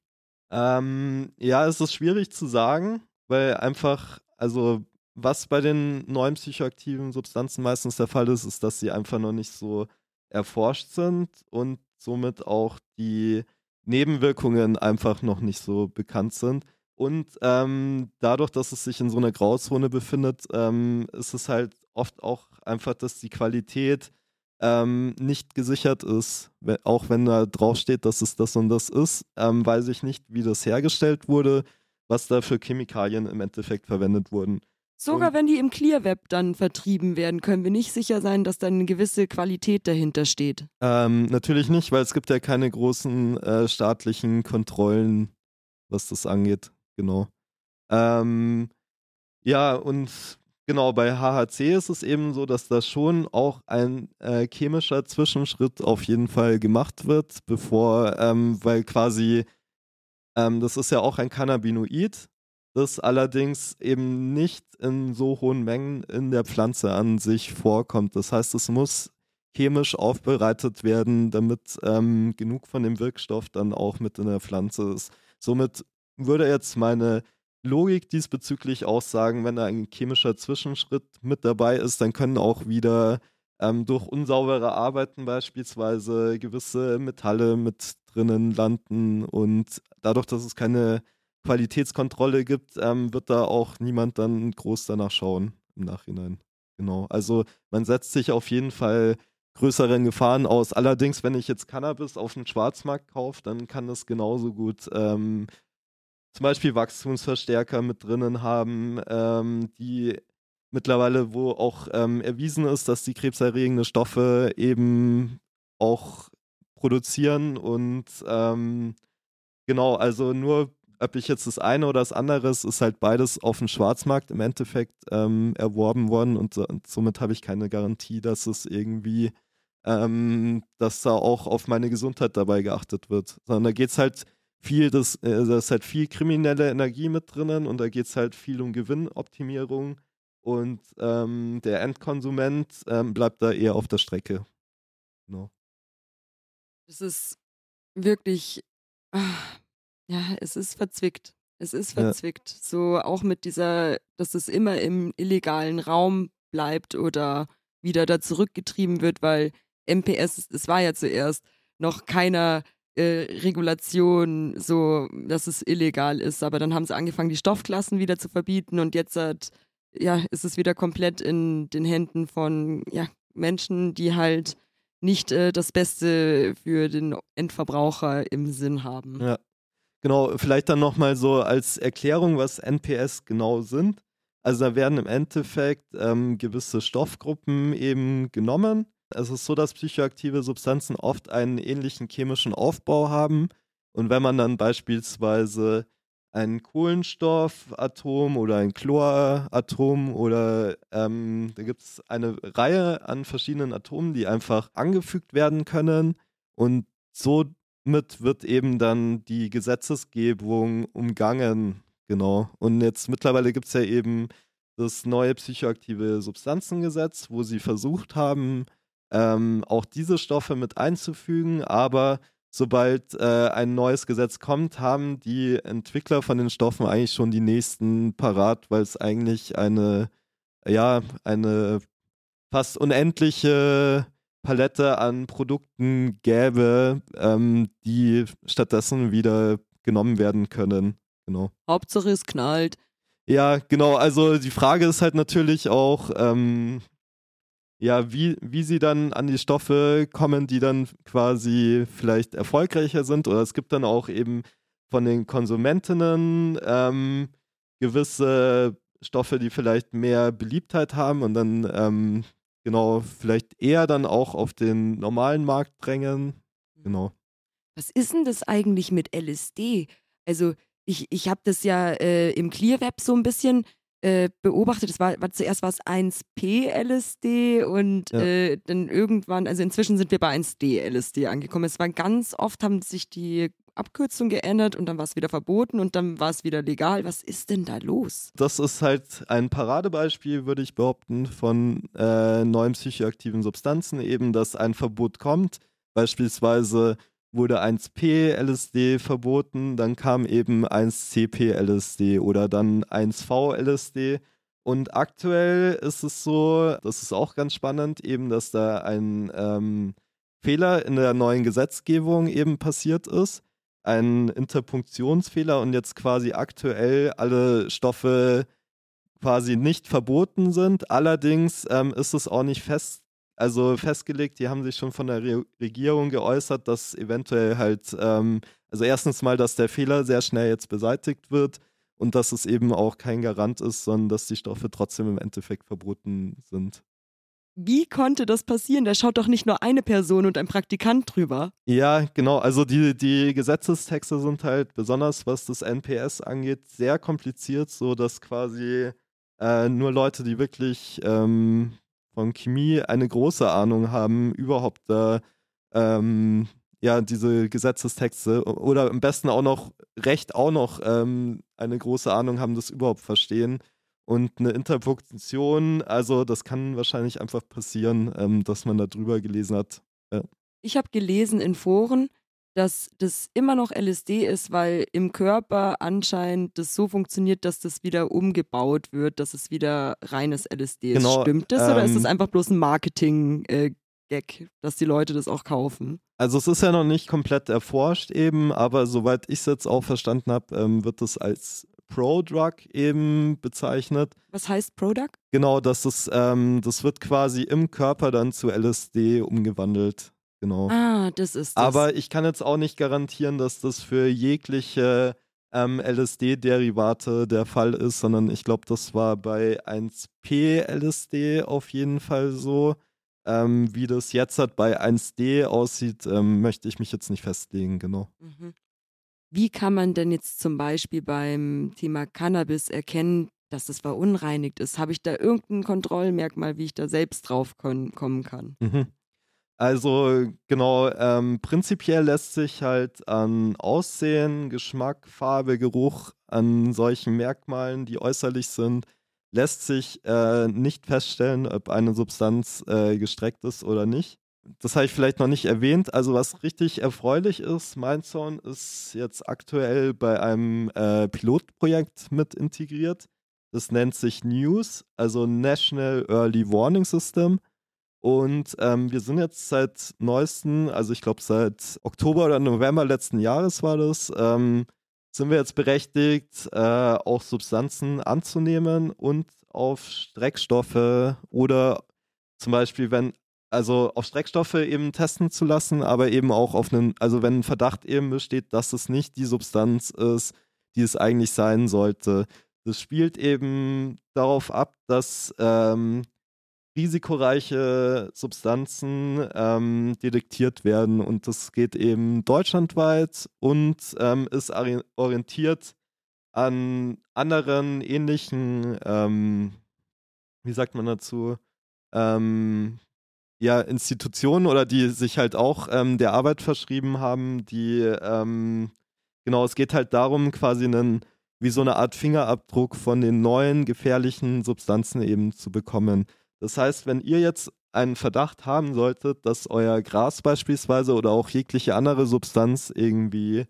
Speaker 4: Ähm, ja, es ist schwierig zu sagen, weil einfach, also was bei den neuen psychoaktiven Substanzen meistens der Fall ist, ist, dass sie einfach noch nicht so erforscht sind und somit auch die Nebenwirkungen einfach noch nicht so bekannt sind. Und ähm, dadurch, dass es sich in so einer Grauzone befindet, ähm, ist es halt oft auch einfach, dass die Qualität ähm, nicht gesichert ist. Auch wenn da draufsteht, dass es das und das ist, ähm, weiß ich nicht, wie das hergestellt wurde, was da für Chemikalien im Endeffekt verwendet wurden.
Speaker 3: Sogar und wenn die im Clear Web dann vertrieben werden, können wir nicht sicher sein, dass da eine gewisse Qualität dahinter steht.
Speaker 4: Ähm, natürlich nicht, weil es gibt ja keine großen äh, staatlichen Kontrollen, was das angeht. Genau. Ähm, ja, und genau, bei HHC ist es eben so, dass da schon auch ein äh, chemischer Zwischenschritt auf jeden Fall gemacht wird, bevor, ähm, weil quasi, ähm, das ist ja auch ein Cannabinoid das allerdings eben nicht in so hohen Mengen in der Pflanze an sich vorkommt. Das heißt, es muss chemisch aufbereitet werden, damit ähm, genug von dem Wirkstoff dann auch mit in der Pflanze ist. Somit würde jetzt meine Logik diesbezüglich auch sagen, wenn da ein chemischer Zwischenschritt mit dabei ist, dann können auch wieder ähm, durch unsaubere Arbeiten beispielsweise gewisse Metalle mit drinnen landen und dadurch, dass es keine Qualitätskontrolle gibt, ähm, wird da auch niemand dann groß danach schauen im Nachhinein. Genau. Also man setzt sich auf jeden Fall größeren Gefahren aus. Allerdings, wenn ich jetzt Cannabis auf dem Schwarzmarkt kaufe, dann kann das genauso gut ähm, zum Beispiel Wachstumsverstärker mit drinnen haben, ähm, die mittlerweile, wo auch ähm, erwiesen ist, dass die krebserregende Stoffe eben auch produzieren und ähm, genau, also nur ob ich jetzt das eine oder das andere ist, halt beides auf dem Schwarzmarkt im Endeffekt ähm, erworben worden und, und somit habe ich keine Garantie, dass es irgendwie, ähm, dass da auch auf meine Gesundheit dabei geachtet wird. Sondern da geht es halt viel, das, äh, da ist halt viel kriminelle Energie mit drinnen und da geht es halt viel um Gewinnoptimierung und ähm, der Endkonsument ähm, bleibt da eher auf der Strecke. Genau.
Speaker 3: Das ist wirklich. Ach ja, es ist verzwickt. Es ist verzwickt. Ja. So auch mit dieser, dass es immer im illegalen Raum bleibt oder wieder da zurückgetrieben wird, weil MPS, es war ja zuerst noch keiner äh, Regulation, so dass es illegal ist. Aber dann haben sie angefangen, die Stoffklassen wieder zu verbieten und jetzt hat, ja, ist es wieder komplett in den Händen von ja, Menschen, die halt nicht äh, das Beste für den Endverbraucher im Sinn haben.
Speaker 4: Ja, Genau, vielleicht dann nochmal so als Erklärung, was NPS genau sind. Also da werden im Endeffekt ähm, gewisse Stoffgruppen eben genommen. Es ist so, dass psychoaktive Substanzen oft einen ähnlichen chemischen Aufbau haben. Und wenn man dann beispielsweise ein Kohlenstoffatom oder ein Chloratom oder ähm, da gibt es eine Reihe an verschiedenen Atomen, die einfach angefügt werden können und so mit wird eben dann die Gesetzesgebung umgangen. Genau. Und jetzt mittlerweile gibt es ja eben das neue psychoaktive Substanzengesetz, wo sie versucht haben, ähm, auch diese Stoffe mit einzufügen, aber sobald äh, ein neues Gesetz kommt, haben die Entwickler von den Stoffen eigentlich schon die nächsten parat, weil es eigentlich eine, ja, eine fast unendliche Palette an Produkten gäbe, ähm, die stattdessen wieder genommen werden können. Genau.
Speaker 3: Hauptsache es knallt.
Speaker 4: Ja, genau. Also die Frage ist halt natürlich auch, ähm, ja, wie, wie sie dann an die Stoffe kommen, die dann quasi vielleicht erfolgreicher sind. Oder es gibt dann auch eben von den Konsumentinnen ähm, gewisse Stoffe, die vielleicht mehr Beliebtheit haben und dann ähm, genau, vielleicht eher dann auch auf den normalen Markt drängen. Genau.
Speaker 3: Was ist denn das eigentlich mit LSD? Also, ich, ich habe das ja äh, im ClearWeb so ein bisschen äh, beobachtet. Das war, war zuerst war es 1P LSD und ja. äh, dann irgendwann, also inzwischen sind wir bei 1D LSD angekommen. Es war ganz oft, haben sich die Abkürzung geändert und dann war es wieder verboten und dann war es wieder legal. Was ist denn da los?
Speaker 4: Das ist halt ein Paradebeispiel, würde ich behaupten, von äh, neuen psychoaktiven Substanzen, eben, dass ein Verbot kommt. Beispielsweise wurde 1P LSD verboten, dann kam eben 1CP LSD oder dann 1V LSD. Und aktuell ist es so, das ist auch ganz spannend, eben, dass da ein ähm, Fehler in der neuen Gesetzgebung eben passiert ist ein Interpunktionsfehler und jetzt quasi aktuell alle Stoffe quasi nicht verboten sind. Allerdings ähm, ist es auch nicht fest, also festgelegt, die haben sich schon von der Re Regierung geäußert, dass eventuell halt, ähm, also erstens mal, dass der Fehler sehr schnell jetzt beseitigt wird und dass es eben auch kein Garant ist, sondern dass die Stoffe trotzdem im Endeffekt verboten sind.
Speaker 3: Wie konnte das passieren? Da schaut doch nicht nur eine Person und ein Praktikant drüber.
Speaker 4: Ja, genau. Also die, die Gesetzestexte sind halt besonders, was das NPS angeht, sehr kompliziert, so dass quasi äh, nur Leute, die wirklich ähm, von Chemie eine große Ahnung haben, überhaupt da ähm, ja diese Gesetzestexte oder am besten auch noch Recht auch noch ähm, eine große Ahnung haben, das überhaupt verstehen. Und eine Interpunktion, also das kann wahrscheinlich einfach passieren, ähm, dass man da drüber gelesen hat. Ja.
Speaker 3: Ich habe gelesen in Foren, dass das immer noch LSD ist, weil im Körper anscheinend das so funktioniert, dass das wieder umgebaut wird, dass es wieder reines LSD ist.
Speaker 4: Genau,
Speaker 3: Stimmt das oder ist
Speaker 4: ähm,
Speaker 3: das einfach bloß ein Marketing-Gag, dass die Leute das auch kaufen?
Speaker 4: Also es ist ja noch nicht komplett erforscht eben, aber soweit ich es jetzt auch verstanden habe, ähm, wird es als Pro-Drug eben bezeichnet.
Speaker 3: Was heißt Product?
Speaker 4: Genau, das ist, ähm, das wird quasi im Körper dann zu LSD umgewandelt. Genau.
Speaker 3: Ah, das ist das.
Speaker 4: Aber ich kann jetzt auch nicht garantieren, dass das für jegliche ähm, LSD-Derivate der Fall ist, sondern ich glaube, das war bei 1P LSD auf jeden Fall so. Ähm, wie das jetzt halt bei 1D aussieht, ähm, möchte ich mich jetzt nicht festlegen, genau.
Speaker 3: Mhm. Wie kann man denn jetzt zum Beispiel beim Thema Cannabis erkennen, dass das verunreinigt ist? Habe ich da irgendein Kontrollmerkmal, wie ich da selbst drauf kommen kann?
Speaker 4: Mhm. Also genau, ähm, prinzipiell lässt sich halt an Aussehen, Geschmack, Farbe, Geruch, an solchen Merkmalen, die äußerlich sind, lässt sich äh, nicht feststellen, ob eine Substanz äh, gestreckt ist oder nicht. Das habe ich vielleicht noch nicht erwähnt. Also was richtig erfreulich ist, Mindzone ist jetzt aktuell bei einem äh, Pilotprojekt mit integriert. Das nennt sich NEWS, also National Early Warning System. Und ähm, wir sind jetzt seit neuesten, also ich glaube seit Oktober oder November letzten Jahres war das, ähm, sind wir jetzt berechtigt, äh, auch Substanzen anzunehmen und auf Streckstoffe oder zum Beispiel, wenn, also auf Streckstoffe eben testen zu lassen, aber eben auch auf einen, also wenn ein Verdacht eben besteht, dass es nicht die Substanz ist, die es eigentlich sein sollte. Das spielt eben darauf ab, dass ähm, risikoreiche Substanzen ähm, detektiert werden und das geht eben deutschlandweit und ähm, ist ori- orientiert an anderen ähnlichen, ähm, wie sagt man dazu, ähm, ja, Institutionen oder die sich halt auch ähm, der Arbeit verschrieben haben, die, ähm, genau, es geht halt darum, quasi einen, wie so eine Art Fingerabdruck von den neuen gefährlichen Substanzen eben zu bekommen. Das heißt, wenn ihr jetzt einen Verdacht haben solltet, dass euer Gras beispielsweise oder auch jegliche andere Substanz irgendwie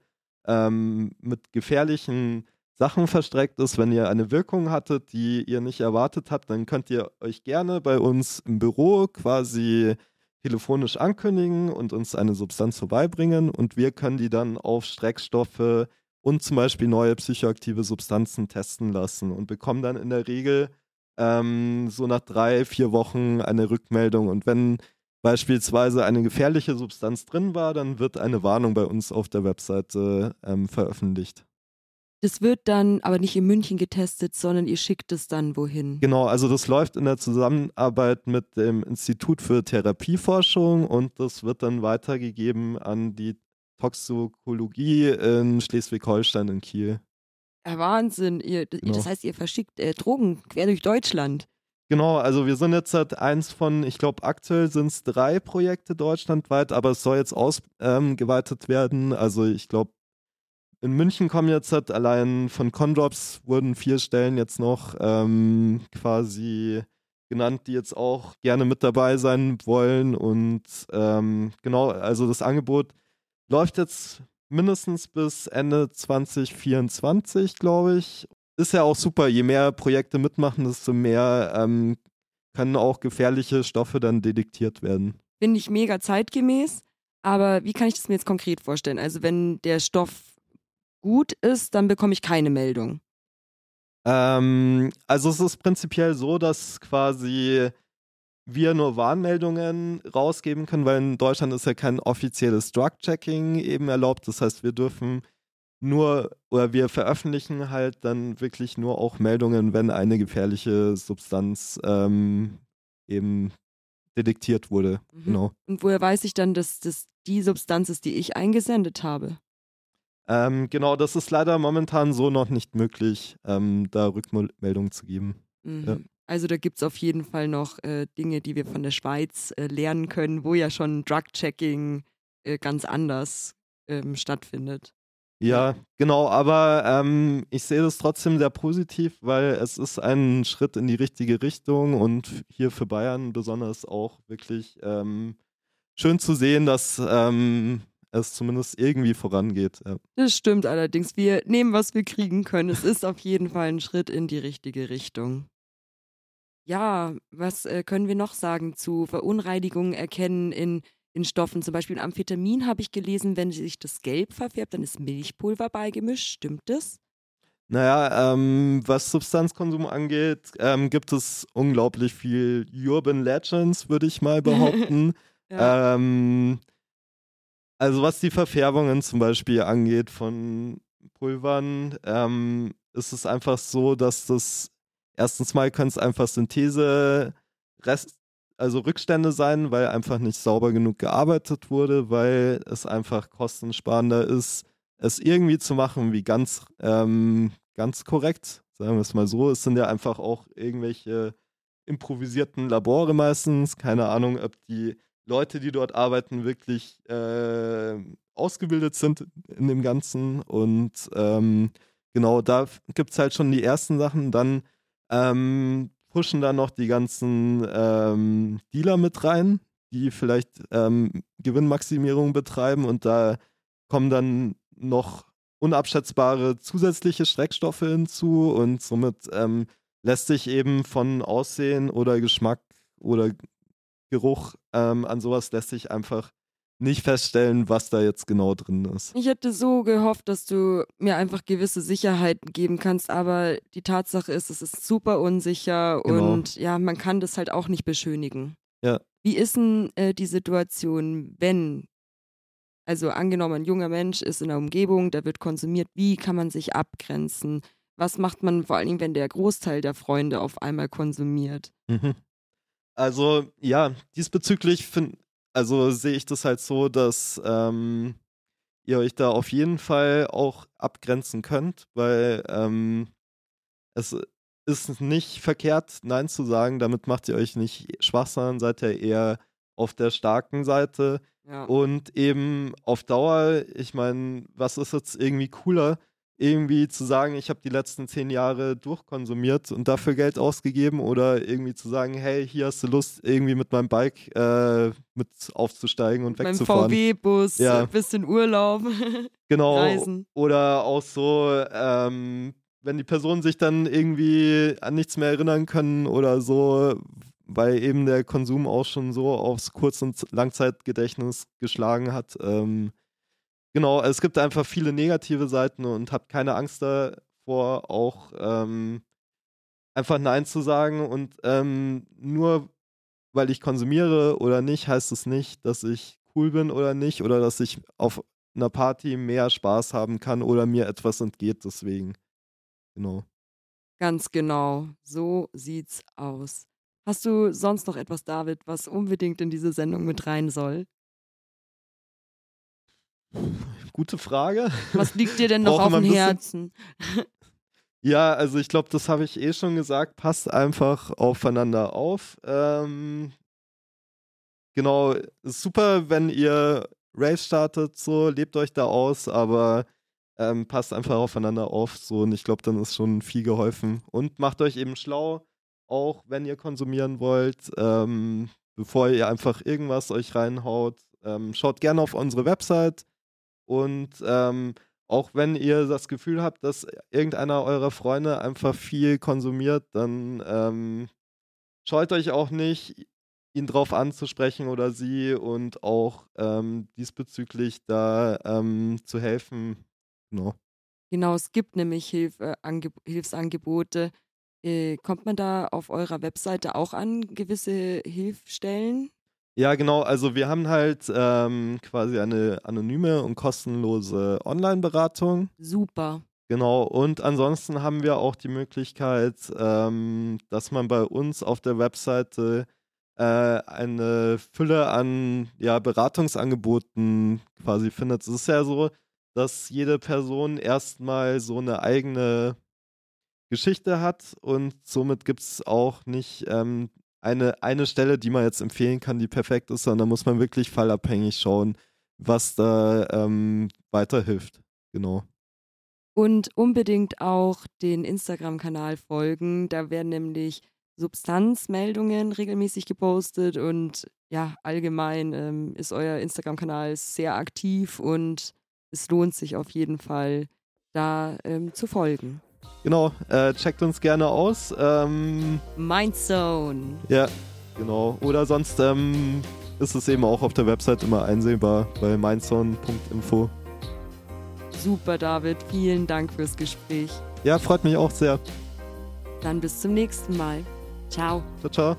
Speaker 4: ähm, mit gefährlichen Sachen verstreckt ist, wenn ihr eine Wirkung hattet, die ihr nicht erwartet habt, dann könnt ihr euch gerne bei uns im Büro quasi telefonisch ankündigen und uns eine Substanz vorbeibringen und wir können die dann auf Streckstoffe und zum Beispiel neue psychoaktive Substanzen testen lassen und bekommen dann in der Regel ähm, so nach drei, vier Wochen eine Rückmeldung. Und wenn beispielsweise eine gefährliche Substanz drin war, dann wird eine Warnung bei uns auf der Webseite ähm, veröffentlicht.
Speaker 3: Das wird dann aber nicht in München getestet, sondern ihr schickt es dann wohin.
Speaker 4: Genau, also das läuft in der Zusammenarbeit mit dem Institut für Therapieforschung und das wird dann weitergegeben an die Toxikologie in Schleswig-Holstein in Kiel.
Speaker 3: Ja, Wahnsinn. Ihr,
Speaker 4: Genau.
Speaker 3: Das heißt, ihr verschickt äh, Drogen quer durch Deutschland.
Speaker 4: Genau, also wir sind jetzt halt eins von, ich glaube, aktuell sind es drei Projekte deutschlandweit, aber es soll jetzt ausgeweitet werden. Also ich glaube, in München kommen jetzt halt allein von Condrops wurden vier Stellen jetzt noch ähm, quasi genannt, die jetzt auch gerne mit dabei sein wollen. Und ähm, genau, also das Angebot läuft jetzt mindestens bis Ende 2024, glaube ich. Ist ja auch super, je mehr Projekte mitmachen, desto mehr ähm, können auch gefährliche Stoffe dann detektiert werden.
Speaker 3: Finde ich mega zeitgemäß. Aber wie kann ich das mir jetzt konkret vorstellen? Also, wenn der Stoff gut ist, dann bekomme ich keine Meldung.
Speaker 4: Ähm, also es ist prinzipiell so, dass quasi wir nur Warnmeldungen rausgeben können, weil in Deutschland ist ja kein offizielles Drug-Checking eben erlaubt. Das heißt, wir dürfen nur oder wir veröffentlichen halt dann wirklich nur auch Meldungen, wenn eine gefährliche Substanz ähm, eben detektiert wurde.
Speaker 3: Mhm.
Speaker 4: Genau.
Speaker 3: Und woher weiß ich dann, dass das die Substanz ist, die ich eingesendet habe?
Speaker 4: Ähm, genau, das ist leider momentan so noch nicht möglich, ähm, da Rückmeldungen zu geben.
Speaker 3: Mhm.
Speaker 4: Ja.
Speaker 3: Also da gibt es auf jeden Fall noch äh, Dinge, die wir von der Schweiz äh, lernen können, wo ja schon Drug-Checking äh, ganz anders ähm, stattfindet.
Speaker 4: Ja, genau, aber ähm, ich sehe das trotzdem sehr positiv, weil es ist ein Schritt in die richtige Richtung und hier für Bayern besonders auch wirklich ähm, schön zu sehen, dass ähm, es zumindest irgendwie vorangeht. Ja.
Speaker 3: Das stimmt allerdings. Wir nehmen, was wir kriegen können. Es ist auf jeden Fall ein Schritt in die richtige Richtung. Ja, was äh, können wir noch sagen zu Verunreinigungen erkennen in, in Stoffen? Zum Beispiel Amphetamin habe ich gelesen, wenn sich das gelb verfärbt, dann ist Milchpulver beigemischt. Stimmt das?
Speaker 4: Naja, ähm, was Substanzkonsum angeht, ähm, gibt es unglaublich viel Urban Legends, würde ich mal *laughs* behaupten. ja. ähm, also was die Verfärbungen zum Beispiel angeht von Pulvern, ähm, ist es einfach so, dass das erstens mal können es einfach Synthese Rest, also Rückstände sein, weil einfach nicht sauber genug gearbeitet wurde, weil es einfach kostensparender ist, es irgendwie zu machen wie ganz, ähm, ganz korrekt, sagen wir es mal so. Es sind ja einfach auch irgendwelche improvisierten Labore meistens. Keine Ahnung, ob die Leute, die dort arbeiten, wirklich äh, ausgebildet sind in dem Ganzen. Und ähm, genau, da gibt es halt schon die ersten Sachen. Dann ähm, pushen da noch die ganzen ähm, Dealer mit rein, die vielleicht ähm, Gewinnmaximierung betreiben und da kommen dann noch unabschätzbare zusätzliche Schreckstoffe hinzu und somit ähm, lässt sich eben von Aussehen oder Geschmack oder Geruch ähm, an sowas lässt sich einfach nicht feststellen, was da jetzt genau drin ist.
Speaker 3: Ich hätte so gehofft, dass du mir einfach gewisse Sicherheiten geben kannst, aber die Tatsache ist, es ist super unsicher genau. und ja, man kann das halt auch nicht beschönigen.
Speaker 4: Ja.
Speaker 3: Wie ist denn äh, die Situation, wenn, also angenommen, ein junger Mensch ist in der Umgebung, der wird konsumiert, wie kann man sich abgrenzen? Was macht man vor allen Dingen, wenn der Großteil der Freunde auf einmal konsumiert?
Speaker 4: Mhm. Also ja, diesbezüglich finde also sehe ich das halt so, dass ähm, ihr euch da auf jeden Fall auch abgrenzen könnt, weil ähm, es ist nicht verkehrt, Nein zu sagen. Damit macht ihr euch nicht schwach, sondern seid ihr eher auf der starken Seite. Ja. Und eben auf Dauer, ich meine, was ist jetzt irgendwie cooler, irgendwie zu sagen, ich habe die letzten zehn Jahre durchkonsumiert und dafür Geld ausgegeben oder irgendwie zu sagen, hey, hier hast du Lust, irgendwie mit meinem Bike äh, mit aufzusteigen und wegzufahren.
Speaker 3: Mein VW-Bus, ja. ein bisschen Urlaub. *laughs*
Speaker 4: genau. Reisen. Oder auch so, ähm, wenn die Personen sich dann irgendwie an nichts mehr erinnern können oder so, weil eben der Konsum auch schon so aufs Kurz- und Langzeitgedächtnis geschlagen hat. Ähm, genau, es gibt einfach viele negative Seiten und habt keine Angst davor, auch ähm, einfach Nein zu sagen. Und ähm, nur weil ich konsumiere oder nicht, heißt es nicht, dass ich cool bin oder nicht oder dass ich auf einer Party mehr Spaß haben kann oder mir etwas entgeht deswegen. Genau.
Speaker 3: Ganz genau. So sieht's aus. Hast du sonst noch etwas, David, was unbedingt in diese Sendung mit rein soll?
Speaker 4: Gute Frage.
Speaker 3: Was liegt dir denn noch auf dem Herzen? *laughs*
Speaker 4: Ja, also ich glaube, das habe ich eh schon gesagt. Passt einfach aufeinander auf. Ähm, genau, ist super, wenn ihr Raves startet, so lebt euch da aus, aber ähm, passt einfach aufeinander auf, so und ich glaube, dann ist schon viel geholfen und macht euch eben schlau, auch wenn ihr konsumieren wollt, ähm, bevor ihr einfach irgendwas euch reinhaut. Ähm, schaut gerne auf unsere Website und ähm, auch wenn ihr das Gefühl habt, dass irgendeiner eurer Freunde einfach viel konsumiert, dann ähm, scheut euch auch nicht, ihn drauf anzusprechen oder sie und auch ähm, diesbezüglich da ähm, zu helfen. Genau.
Speaker 3: Genau, es gibt nämlich Hilf, äh, Hilfsangebote. Äh, kommt man da auf eurer Webseite auch an gewisse Hilfsstellen?
Speaker 4: Ja, genau. Also wir haben halt ähm, quasi eine anonyme und kostenlose Online-Beratung.
Speaker 3: Super.
Speaker 4: Genau. Und ansonsten haben wir auch die Möglichkeit, ähm, dass man bei uns auf der Webseite äh, eine Fülle an ja, Beratungsangeboten quasi findet. Es ist ja so, dass jede Person erstmal so eine eigene Geschichte hat und somit gibt es auch nicht ähm, eine, eine Stelle, die man jetzt empfehlen kann, die perfekt ist, sondern da muss man wirklich fallabhängig schauen, was da ähm, weiterhilft. Genau.
Speaker 3: Und unbedingt auch den Instagram-Kanal folgen. Da werden nämlich Substanzmeldungen regelmäßig gepostet und ja, allgemein ähm, ist euer Instagram-Kanal sehr aktiv und es lohnt sich auf jeden Fall, da ähm, zu folgen.
Speaker 4: Genau, äh, checkt uns gerne aus. Ähm,
Speaker 3: Mindzone.
Speaker 4: Ja, genau. Oder sonst ähm, ist es eben auch auf der Website immer einsehbar bei mindzone.info.
Speaker 3: Super, David. Vielen Dank fürs Gespräch.
Speaker 4: Ja, freut mich auch sehr.
Speaker 3: Dann bis zum nächsten Mal. Ciao.
Speaker 4: Ciao, ciao.